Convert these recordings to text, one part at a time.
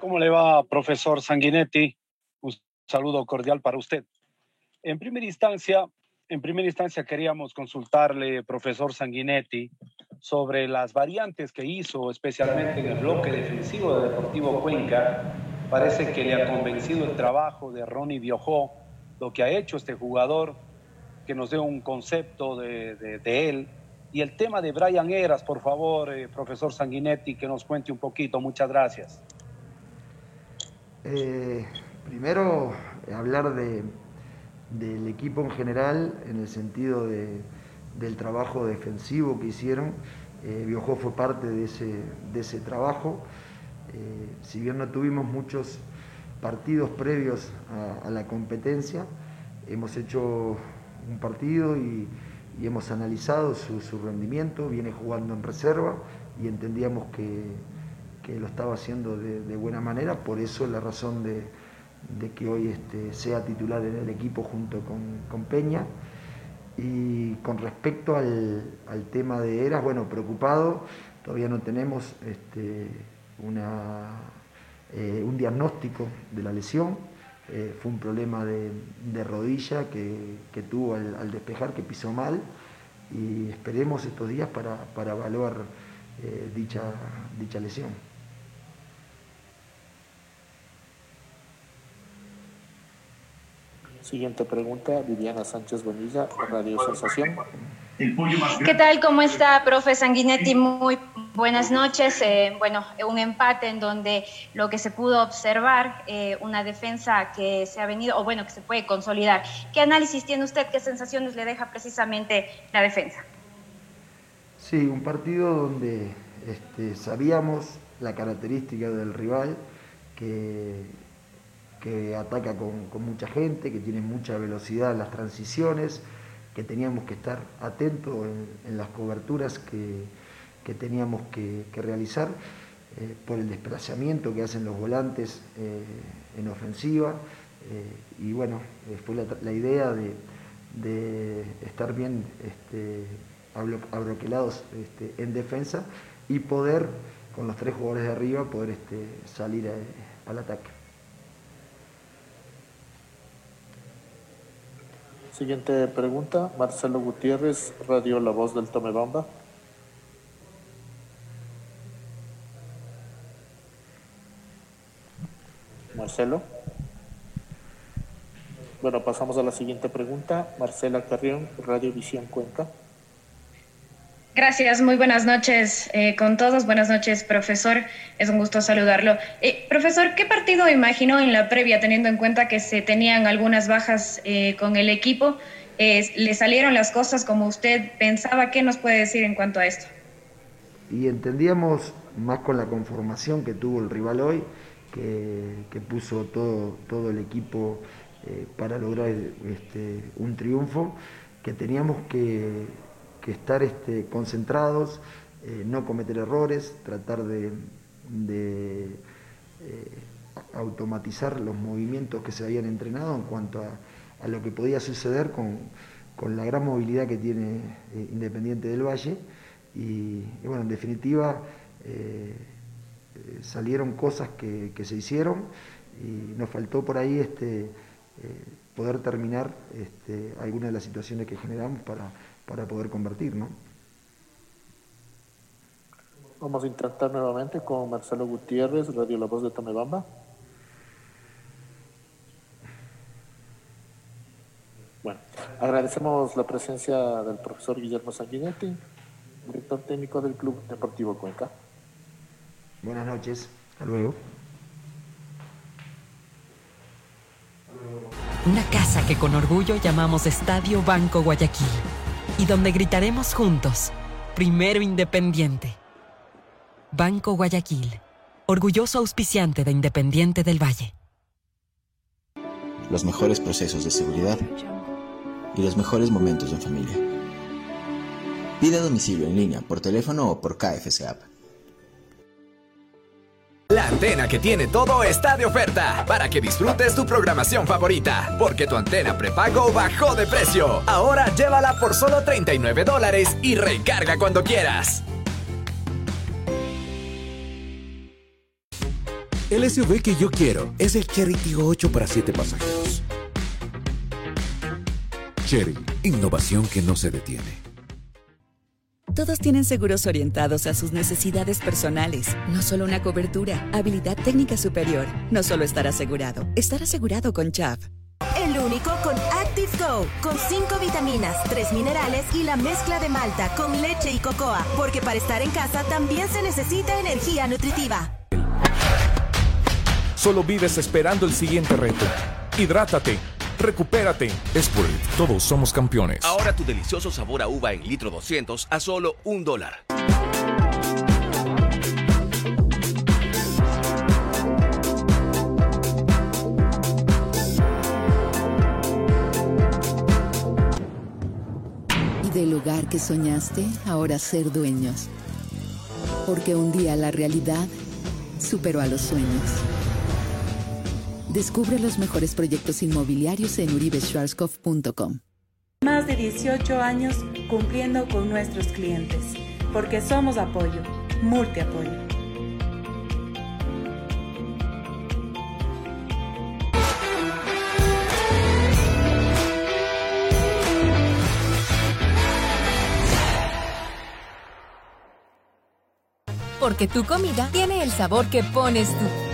¿Cómo le va, profesor Sanguinetti? Un saludo cordial para usted. En primera instancia, en primera instancia queríamos consultarle, profesor Sanguinetti, sobre las variantes que hizo, especialmente en el bloque defensivo de Deportivo Cuenca. Parece que le ha convencido el trabajo de Ronnie Biojó, lo que ha hecho este jugador, que nos dé un concepto de, de, él. Y el tema de Brian Eras, por favor, eh, profesor Sanguinetti, que nos cuente un poquito. Muchas gracias. Eh, primero, hablar de, del equipo en general, en el sentido de, del trabajo defensivo que hicieron. Eh, Biojó fue parte de ese, de ese trabajo. Eh, si bien no tuvimos muchos partidos previos a, la competencia, hemos hecho un partido y, hemos analizado su, su, rendimiento, viene jugando en reserva y entendíamos que, que lo estaba haciendo de, buena manera, por eso la razón de, que hoy este, sea titular en el equipo junto con, Peña. Y con respecto al, tema de Eras, bueno, preocupado, todavía no tenemos este, eh, un diagnóstico de la lesión. Eh, fue un problema de, rodilla que, tuvo al, despejar, que pisó mal, y esperemos estos días para, evaluar eh, dicha lesión. Siguiente pregunta, Viviana Sánchez Bonilla, Radio Sensación. ¿Qué tal? ¿Cómo está, profe Sanguinetti? Muy buenas noches. Eh, bueno, un empate en donde lo que se pudo observar, eh, una defensa que se ha venido, o bueno, que se puede consolidar. ¿Qué análisis tiene usted? ¿Qué sensaciones le deja precisamente la defensa? Sí, un partido donde este, sabíamos la característica del rival, que que ataca con, mucha gente, que tiene mucha velocidad en las transiciones, que teníamos que estar atentos en, las coberturas que, teníamos que, realizar eh, por el desplazamiento que hacen los volantes eh, en ofensiva. Eh, y bueno, fue la, idea de, estar bien este, abroquelados este, en defensa y poder, con los tres jugadores de arriba, poder este, salir al ataque. Siguiente pregunta, Marcelo Gutiérrez, Radio La Voz del Tomebamba. Marcelo. Bueno, pasamos a la siguiente pregunta. Marcela Carrión, Radio Visión Cuenca. Gracias, muy buenas noches eh, con todos. Buenas noches, profesor. Es un gusto saludarlo. Eh, profesor, ¿qué partido imaginó en la previa, teniendo en cuenta que se tenían algunas bajas eh, con el equipo? ¿Le salieron las cosas como usted pensaba? ¿Qué nos puede decir en cuanto a esto? Y entendíamos más con la conformación que tuvo el rival hoy, que, puso todo, todo el equipo para lograr este, un triunfo, que teníamos que que estar este, concentrados, eh, no cometer errores, tratar de, eh, automatizar los movimientos que se habían entrenado en cuanto a, lo que podía suceder con, la gran movilidad que tiene eh, Independiente del Valle. Y, bueno, en definitiva, salieron cosas que, se hicieron y nos faltó por ahí este, poder terminar este, algunas de las situaciones que generamos para para poder convertir, ¿no? Vamos a intentar nuevamente con Marcelo Gutiérrez, Radio La Voz de Tomebamba. Bueno, agradecemos la presencia del profesor Guillermo Sanguinetti, director técnico del Club Deportivo Cuenca. Buenas noches, hasta luego. Una casa que con orgullo llamamos Estadio Banco Guayaquil y donde gritaremos juntos, primero Independiente. Banco Guayaquil, orgulloso auspiciante de Independiente del Valle. Los mejores procesos de seguridad y los mejores momentos en familia. Pide domicilio en línea, por teléfono o por KFC App. La antena que tiene todo está de oferta para que disfrutes tu programación favorita. Porque tu antena prepago bajó de precio. Ahora llévala por solo 39 dólares y recarga cuando quieras. El SUV que yo quiero es el Cherry Tiggo 8 para 7 pasajeros. Cherry, innovación que no se detiene. Todos tienen seguros orientados a sus necesidades personales, no solo una cobertura, habilidad técnica superior, no solo estar asegurado, estar asegurado con CHAP. El único con Active Go, con 5 vitaminas, 3 minerales y la mezcla de malta con leche y cocoa, porque para estar en casa también se necesita energía nutritiva. Solo vives esperando el siguiente reto. Hidrátate. Recupérate. Sport, todos somos campeones. Ahora tu delicioso sabor a uva en litro 200 a solo un dólar. Y del lugar que soñaste, ahora ser dueños. Porque un día la realidad superó a los sueños. Descubre los mejores proyectos inmobiliarios en uribeschwarzkopf.com. Más de 18 años cumpliendo con nuestros clientes, porque somos apoyo, multiapoyo. Porque tu comida tiene el sabor que pones tú.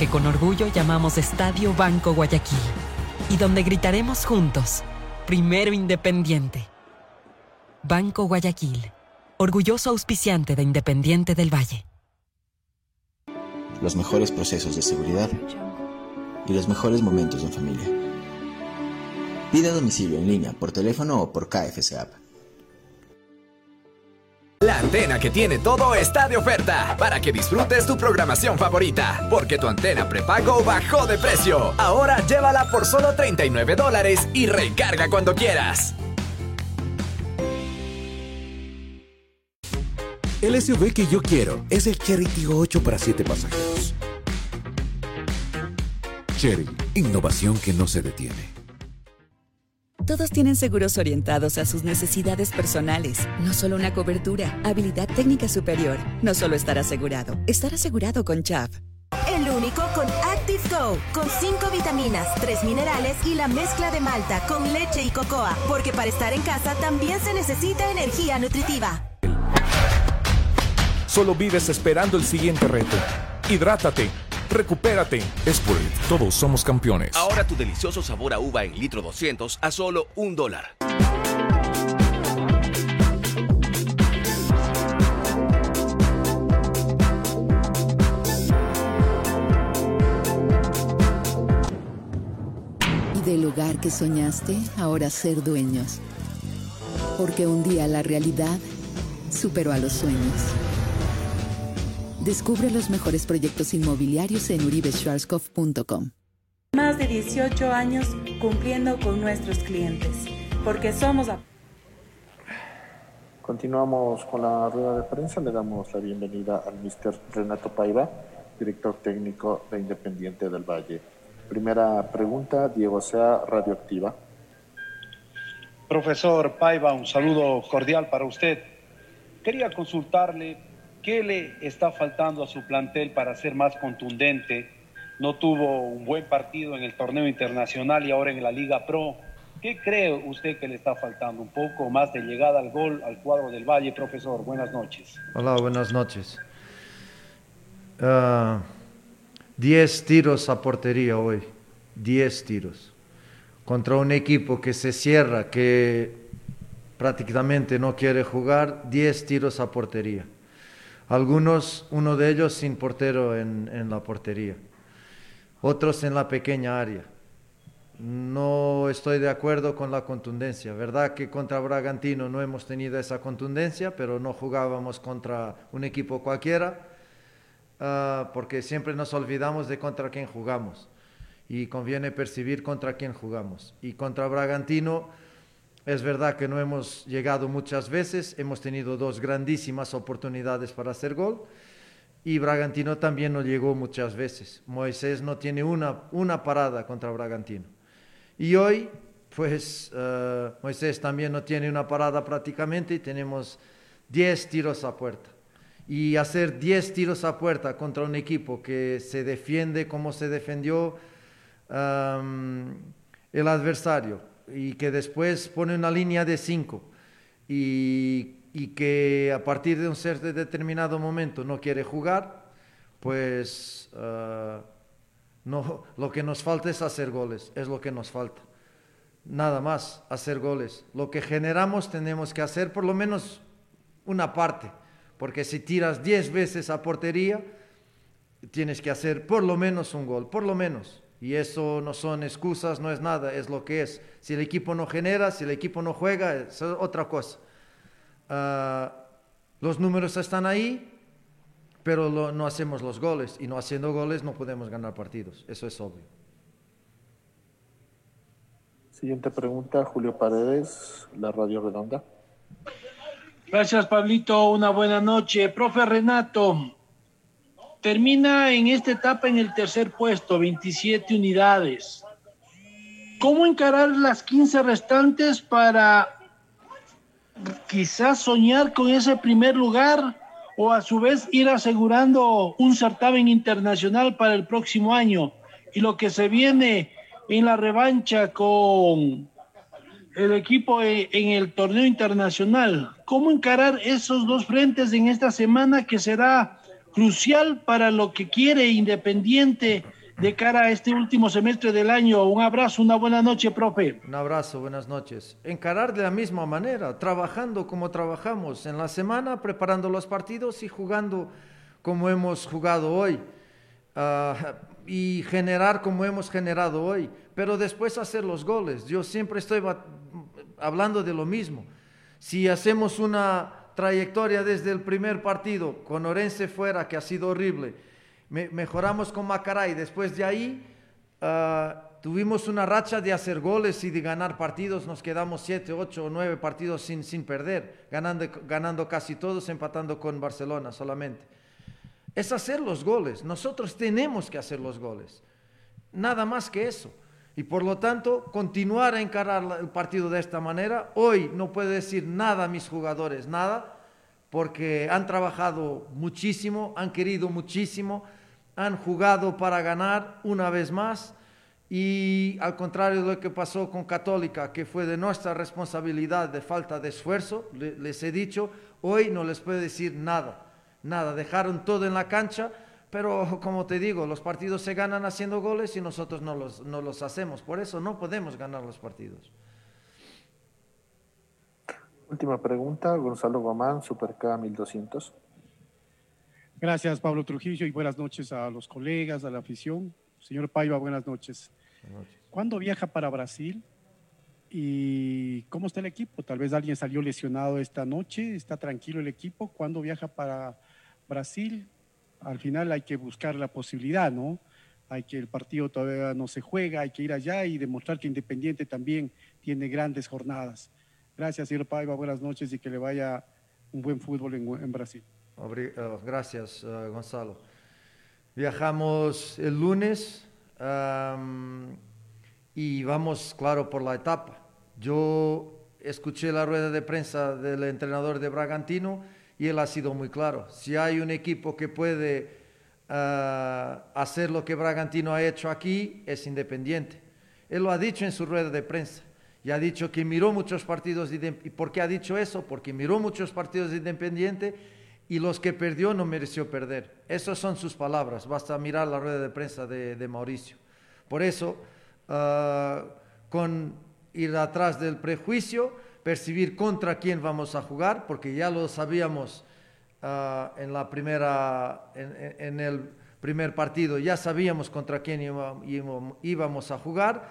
Que con orgullo llamamos Estadio Banco Guayaquil y donde gritaremos juntos, primero Independiente. Banco Guayaquil, orgulloso auspiciante de Independiente del Valle. Los mejores procesos de seguridad y los mejores momentos en familia. Pide a domicilio en línea, por teléfono o por KFC App. Antena que tiene todo está de oferta para que disfrutes tu programación favorita. Porque tu antena prepago bajó de precio. Ahora llévala por solo 39 dólares y recarga cuando quieras. El SUV que yo quiero es el Cherry Tiggo 8 para 7 pasajeros. Cherry, innovación que no se detiene. Todos tienen seguros orientados a sus necesidades personales, no solo una cobertura, habilidad técnica superior, no solo estar asegurado, estar asegurado con CHAP. El único con Active Go, con 5 vitaminas, 3 minerales y la mezcla de malta con leche y cocoa, porque para estar en casa también se necesita energía nutritiva. Solo vives esperando el siguiente reto. Hidrátate. Recupérate. Sport, todos somos campeones. Ahora tu delicioso sabor a uva en litro 200 a solo un dólar. Y del lugar que soñaste, ahora ser dueños. Porque un día la realidad superó a los sueños. Descubre los mejores proyectos inmobiliarios en uribeschwarzkopf.com. Más de 18 años cumpliendo con nuestros clientes, porque somos apoyo. Continuamos con la rueda de prensa. Le damos la bienvenida al Mr. Renato Paiva, director técnico de Independiente del Valle. Primera pregunta, Diego Sea, Radioactiva. Profesor Paiva, un saludo cordial para usted. Quería consultarle qué le está faltando a su plantel para ser más contundente. No tuvo un buen partido en el torneo internacional y ahora en la Liga Pro. ¿Qué cree usted que le está faltando? ¿Un poco más de llegada al gol al cuadro del Valle, profesor? Buenas noches. Hola, buenas noches. Ah, diez tiros a portería hoy. Diez tiros. Contra un equipo que se cierra, que prácticamente no quiere jugar, diez tiros a portería. Algunos, uno de ellos sin portero en, la portería. Otros en la pequeña área no estoy de acuerdo con la contundencia. Verdad que contra Bragantino no hemos tenido esa contundencia, pero no jugábamos contra un equipo cualquiera, uh, porque siempre nos olvidamos de contra quién jugamos. Y conviene percibir contra quién jugamos. Y contra Bragantino es verdad que no hemos llegado muchas veces, hemos tenido dos grandísimas oportunidades para hacer gol. y Bragantino también no llegó muchas veces. Moisés no tiene una, una parada contra Bragantino. Y hoy, pues uh, Moisés también no tiene una parada prácticamente y tenemos 10 tiros a puerta. Y hacer 10 tiros a puerta contra un equipo que se defiende como se defendió el adversario y que después pone una línea de 5 y y que a partir de un cierto determinado momento no quiere jugar, pues uh, no, lo que nos falta es hacer goles, es lo que nos falta. Nada más, hacer goles. Lo que generamos tenemos que hacer por lo menos una parte, porque si tiras 10 veces a portería, tienes que hacer por lo menos un gol, por lo menos. Y eso no son excusas, no es nada, es lo que es. Si el equipo no genera, si el equipo no juega, es otra cosa. Ah, los números están ahí, pero no hacemos los goles y no haciendo goles no podemos ganar partidos. Eso es obvio. Siguiente pregunta, Julio Paredes, la Radio Redonda. Gracias, Pablito. Una buena noche. Profe Renato, termina en esta etapa en el tercer puesto, 27 unidades. ¿Cómo encarar las 15 restantes para quizás soñar con ese primer lugar o a su vez ir asegurando un certamen internacional para el próximo año. Y lo que se viene en la revancha con el equipo e, en el torneo internacional. ¿Cómo encarar esos dos frentes en esta semana que será crucial para lo que quiere Independiente? de cara a este último semestre del año. Un abrazo, una buena noche, profe. Un abrazo, buenas noches. Encarar de la misma manera, trabajando como trabajamos en la semana, preparando los partidos y jugando como hemos jugado hoy. Ah, y generar como hemos generado hoy, pero después hacer los goles. Yo siempre estoy hablando de lo mismo. Si hacemos una trayectoria desde el primer partido con Orense fuera, que ha sido horrible, mejoramos con Macaray. Después de ahí ah, tuvimos una racha de hacer goles y de ganar partidos. Nos quedamos siete, ocho o nueve partidos sin, sin perder, ganando, ganando casi todos, empatando con Barcelona solamente. Es hacer los goles. Nosotros tenemos que hacer los goles. Nada más que eso. Y por lo tanto, continuar a encarar el partido de esta manera. Hoy no puedo decir nada a mis jugadores, nada, porque han trabajado muchísimo, han querido muchísimo han jugado para ganar una vez más y al contrario de lo que pasó con Católica, que fue de nuestra responsabilidad de falta de esfuerzo, les he dicho, hoy no les puedo decir nada, nada, dejaron todo en la cancha, pero como te digo, los partidos se ganan haciendo goles y nosotros no los, no los hacemos, por eso no podemos ganar los partidos. Última pregunta, Gonzalo Gomán, Super K 1200. Gracias, Pablo Trujillo, y buenas noches a los colegas, a la afición. Señor Paiva, buenas noches. Buenas noches. ¿Cuándo viaja para Brasil? ¿Y cómo está el equipo? Tal vez alguien salió lesionado esta noche, está tranquilo el equipo. ¿Cuándo viaja para Brasil? Al final hay que buscar la posibilidad, ¿no? Hay que el partido todavía no se juega, hay que ir allá y demostrar que Independiente también tiene grandes jornadas. Gracias, señor Paiva, buenas noches y que le vaya un buen fútbol en Brasil. Eh, gracias, eh, Gonzalo. Viajamos el lunes y vamos, claro, por la etapa. Yo escuché la rueda de prensa del entrenador de Bragantino y él ha sido muy claro. Si hay un equipo que puede eh, hacer lo que Bragantino ha hecho aquí, es independiente. Él lo ha dicho en su rueda de prensa y ha dicho que miró muchos partidos. ¿Y por qué ha dicho eso? Porque miró muchos partidos de Independiente y los que perdió no mereció perder. Esas son sus palabras, basta mirar la rueda de prensa de, Mauricio. Por eso, ah, con ir atrás del prejuicio, percibir contra quién vamos a jugar, porque ya lo sabíamos ah, en, la primera, en, el primer partido, ya sabíamos contra quién íbamos a jugar.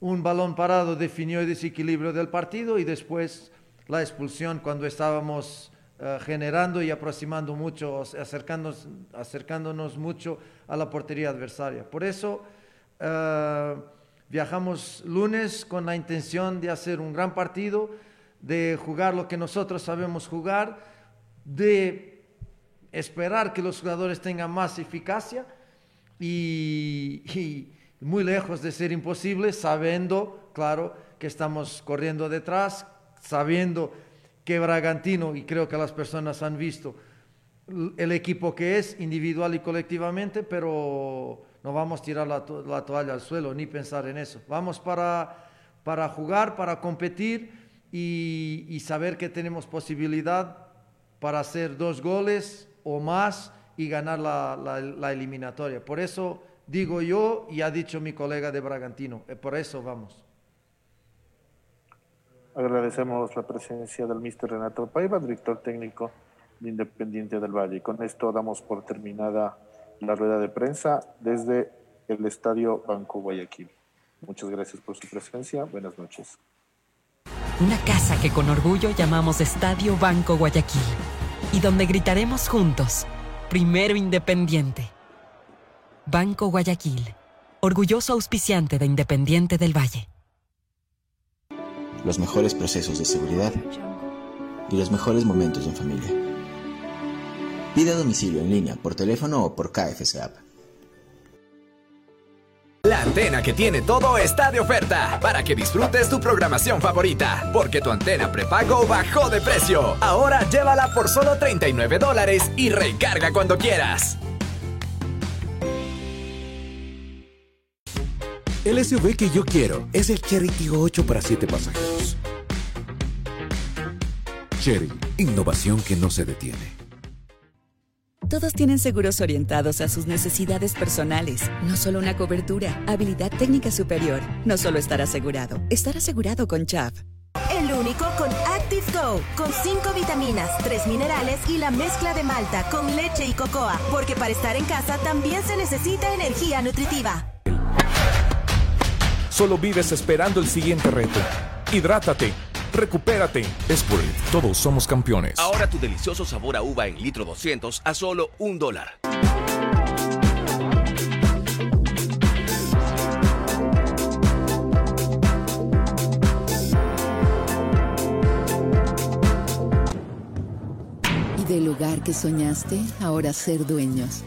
Un balón parado definió el desequilibrio del partido y después la expulsión cuando estábamos eh, generando y aproximando mucho, acercándonos, acercándonos mucho a la portería adversaria. Por eso eh, viajamos lunes con la intención de hacer un gran partido, de jugar lo que nosotros sabemos jugar, de esperar que los jugadores tengan más eficacia y, y muy lejos de ser imposible, sabiendo, claro, que estamos corriendo detrás, sabiendo que Bragantino, y creo que las personas han visto el equipo que es individual y colectivamente, pero no vamos a tirar la, la toalla al suelo ni pensar en eso. Vamos para, para jugar, para competir y, saber que tenemos posibilidad para hacer dos goles o más y ganar la, eliminatoria. Por eso digo yo y ha dicho mi colega de Bragantino, eh, por eso vamos. Agradecemos la presencia del mister Renato Paiva, director técnico de Independiente del Valle. Y con esto damos por terminada la rueda de prensa desde el Estadio Banco Guayaquil. Muchas gracias por su presencia. Buenas noches. Una casa que con orgullo llamamos Estadio Banco Guayaquil y donde gritaremos juntos, primero Independiente. Banco Guayaquil, orgulloso auspiciante de Independiente del Valle. Los mejores procesos de seguridad y los mejores momentos en familia. Pide a domicilio en línea, por teléfono o por KFC App. La antena que tiene todo está de oferta para que disfrutes tu programación favorita. Porque tu antena prepago bajó de precio. Ahora llévala por solo 39 dólares y recarga cuando quieras. El SUV que yo quiero es el Cherry Tiggo 8 para 7 pasajeros. Cherry, innovación que no se detiene. Todos tienen seguros orientados a sus necesidades personales, no solo una cobertura, habilidad técnica superior, no solo estar asegurado, estar asegurado con CHAP. El único con Active Go, con 5 vitaminas, 3 minerales y la mezcla de malta con leche y cocoa, porque para estar en casa también se necesita energía nutritiva. Solo vives esperando el siguiente reto. Hidrátate Recupérate. Esprit, todos somos campeones. Ahora tu delicioso sabor a uva en litro 200 a solo un dólar. Y del lugar que soñaste, ahora ser dueños